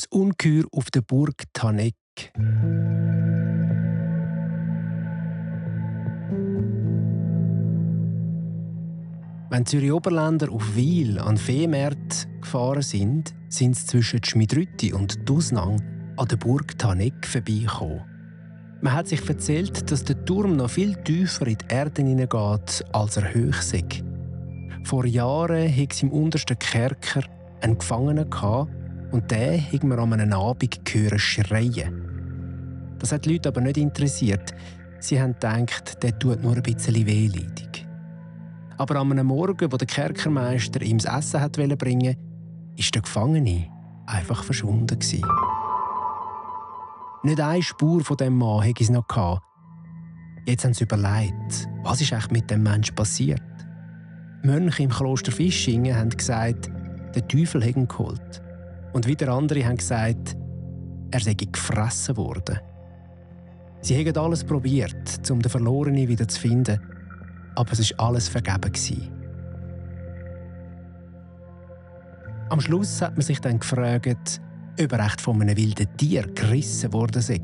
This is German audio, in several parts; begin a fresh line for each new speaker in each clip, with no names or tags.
Das Ungeheuer auf der Burg Tanek. Wenn Zürich Oberländer auf Wiel an Viehmärkte gefahren sind, sind sie zwischen Schmidrütti und Dusnang an der Burg Tanek vorbeigekommen. Man hat sich erzählt, dass der Turm noch viel tiefer in die Erde hineingeht, als er hoch sei. Vor Jahren hatte es im untersten Kerker einen Gefangenen gehabt, und den haben wir an einem Abend gehört schreien. Das hat die Leute aber nicht interessiert. Sie haben gedacht, der tut nur ein bisschen wehleidig. Aber an einem Morgen, wo der Kerkermeister ihm das Essen hat bringen ist der Gefangene einfach verschwunden. Gewesen. Nicht eine Spur von dem Mann hatte es noch. Gehabt. Jetzt haben sie überlegt, was ist echt mit dem Menschen passiert. Mönche im Kloster Fischingen haben gesagt, der Teufel hat ihn geholt. Und wieder andere haben gesagt, er sei gefressen worden. Sie haben alles probiert, um den Verlorenen wieder zu finden, aber es war alles vergeben. Am Schluss hat man sich dann gefragt, ob er echt von einem wilden Tier gerissen worden sei.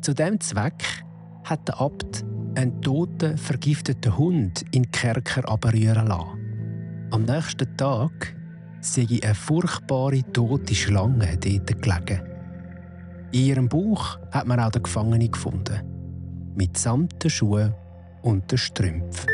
Zu diesem Zweck hat der Abt einen toten, vergifteten Hund in den Kerker abrühren lassen. Am nächsten Tag sei eine furchtbare tote Schlange dort gelegen. In ihrem Bauch hat man auch den Gefangenen gefunden. Mit samten Schuhen und den Strümpfen.